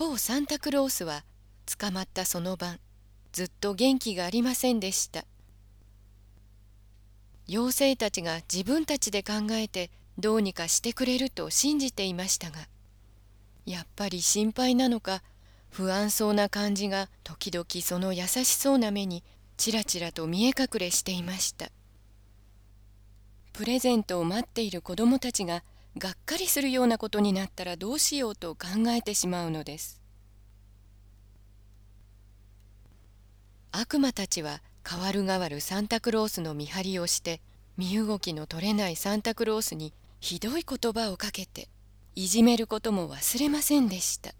方サンタクロースは捕まったその晩ずっと元気がありませんでした。妖精たちが自分たちで考えてどうにかしてくれると信じていましたがやっぱり心配なのか不安そうな感じが時々その優しそうな目にちらちらと見え隠れしていました。プレゼントを待っている子供たちががっかりするようなことになったらどうしようと考えてしまうのです。悪魔たちは代わる代わるサンタクロースの見張りをして身動きの取れないサンタクロースにひどい言葉をかけていじめることも忘れませんでした。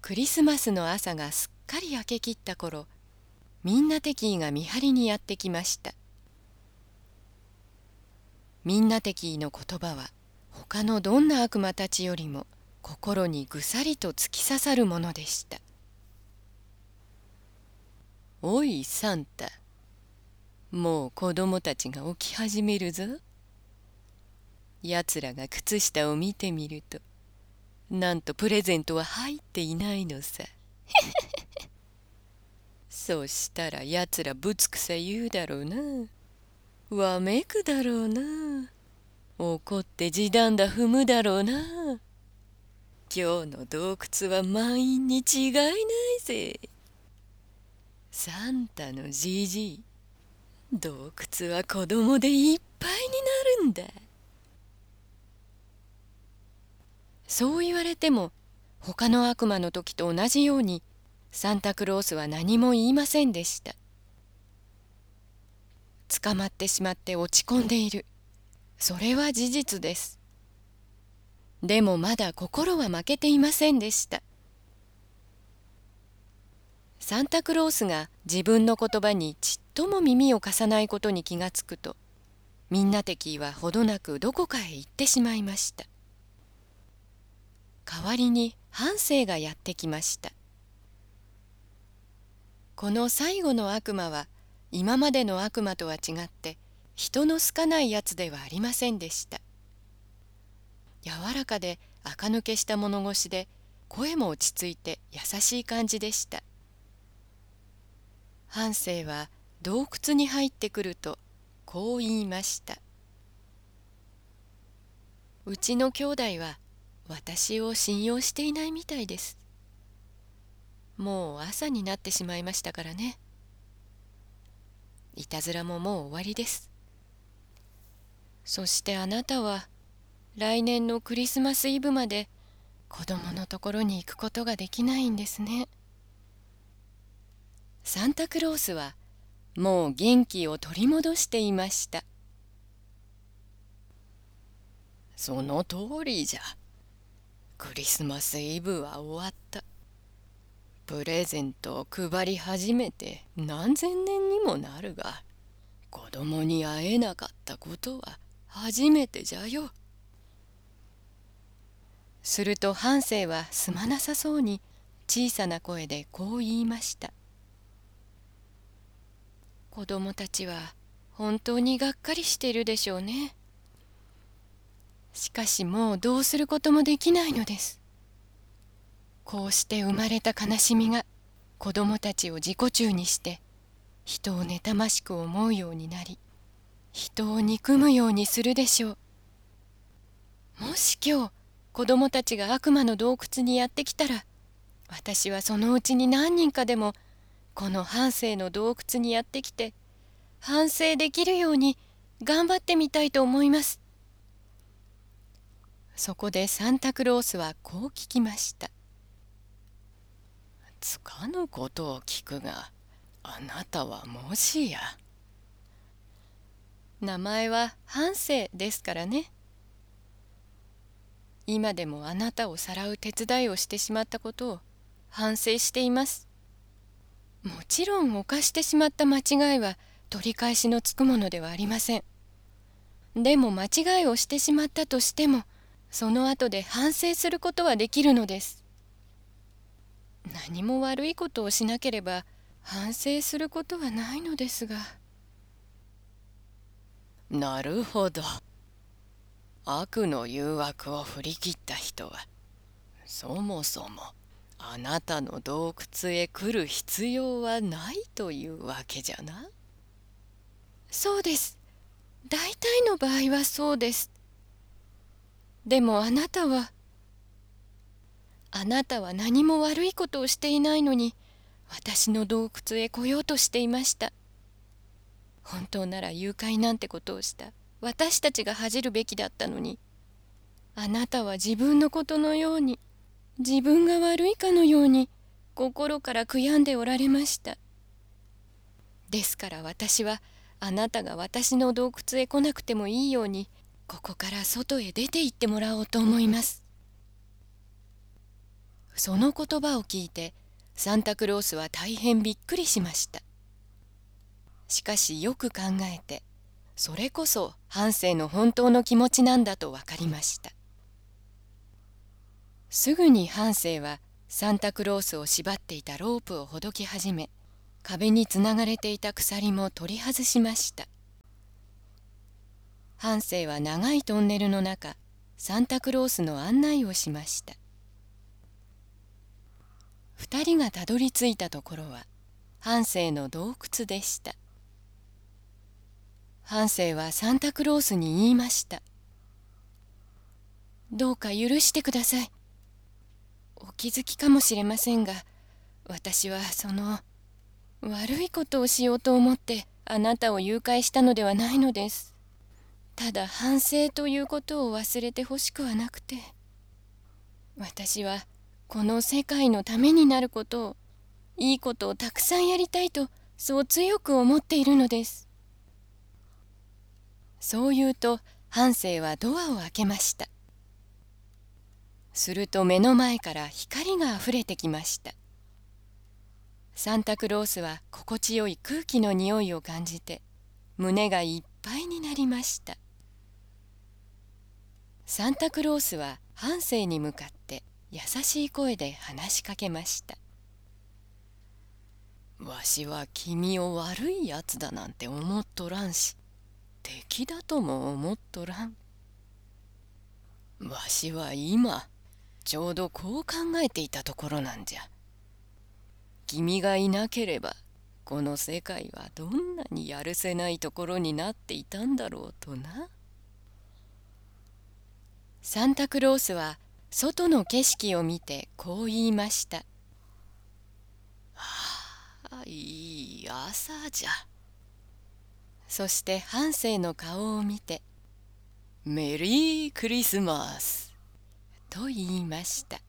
クリスマスの朝がすっかり明けきった頃みんな敵意が見張りにやってきました。みんな敵意の言葉は他のどんな悪魔たちよりも心にぐさりと突き刺さるものでした「おいサンタ。もう子供たちが起き始めるぞ」やつらが靴下を見てみるとなんとプレゼントは入っていないのさ。そしたらやつらぶつくさ言うだろうな。わめくだろうな。怒って地団だ踏むだろうな今日の洞窟は満員に違いないぜ。サンタのじじい。洞窟は子供でいっぱいになるんだ。そう言われても他の悪魔の時と同じようにサンタクロースは何も言いませんでした。捕まってしまって落ち込んでいる。それは事実です。でもまだ心は負けていませんでした。サンタクロースが自分の言葉にちっとも耳を貸さないことに気がつくとみんな敵はほどなくどこかへ行ってしまいました。代わりに半生がやってきました。この最後の悪魔は今までの悪魔とは違って人の好かないやつではありませんでした。柔らかで垢抜けした物腰で声も落ち着いて優しい感じでした。半生は洞窟に入ってくるとこう言いました「うちの兄弟は私を信用していないみたいです。もう朝になってしまいましたからね。いたずらももう終わりです。そしてあなたは来年のクリスマスイブまで子供のところに行くことができないんですね。サンタクロースはもう元気を取り戻していました。その通りじゃ。クリスマスイブは終わった。プレゼントを配り始めて何千年にもなるが子供に会えなかったことは初めてじゃよ。すると半生はすまなさそうに小さな声でこう言いました「子供たちは本当にがっかりしているでしょうね。しかしもうどうすることもできないのです。こうして生まれた悲しみが子供たちを自己中にして人を妬ましく思うようになり人を憎むようにするでしょうもし今日子供たちが悪魔の洞窟にやってきたら私はそのうちに何人かでもこの半生の洞窟にやってきて反省できるように頑張ってみたいと思います。そこでサンタクロースはこう聞きました。つかぬことを聞くがあなたはもしや。名前は半生ですからね今でもあなたをさらう手伝いをしてしまったことを反省しています。もちろん犯してしまった間違いは取り返しのつくものではありません。でも間違いをしてしまったとしてもその後で反省することはできるのです。何も悪いことをしなければ反省することはないのですが。なるほど。悪の誘惑を振り切った人はそもそもあなたの洞窟へ来る必要はないというわけじゃな？そうです。大体の場合はそうです。でもあなたはあなたは何も悪いことをしていないのに私の洞窟へ来ようとしていました。本当なら誘拐なんてことをした。私たちが恥じるべきだったのにあなたは自分のことのように自分が悪いかのように心から悔やんでおられました。ですから私はあなたが私の洞窟へ来なくてもいいようにここから外へ出て行ってもらおうと思います。その言葉を聞いてサンタクロースは大変びっくりしました。しかしよく考えてそれこそ半生の本当の気持ちなんだと分かりました。すぐに半生はサンタクロースを縛っていたロープをほどき始め壁につながれていた鎖も取り外しました。半生は長いトンネルの中サンタクロースの案内をしました。二人がたどり着いたところは半生の洞窟でした。半生はサンタクロースに言いました「どうか許してください」お気づきかもしれませんが私はその悪いことをしようと思ってあなたを誘拐したのではないのです。ただ反省ということを忘れてほしくはなくて私はこの世界のためになることをいいことをたくさんやりたいとそう強く思っているのです。そう言うと半生はドアを開けました。すると目の前から光があふれてきました。サンタクロースは心地よい空気の匂いを感じて胸がいっぱいになりました。サンタクロースは半生に向かって優しい声で話しかけましたわしは君を悪いやつだなんて思っとらんし敵だとも思っとらん。わしは今ちょうどこう考えていたところなんじゃ。君がいなければこの世界はどんなにやるせないところになっていたんだろうとな。サンタクロースは外の景色を見てこう言いました「ああいい朝じゃ」そして半生の顔を見て「メリークリスマス」と言いました。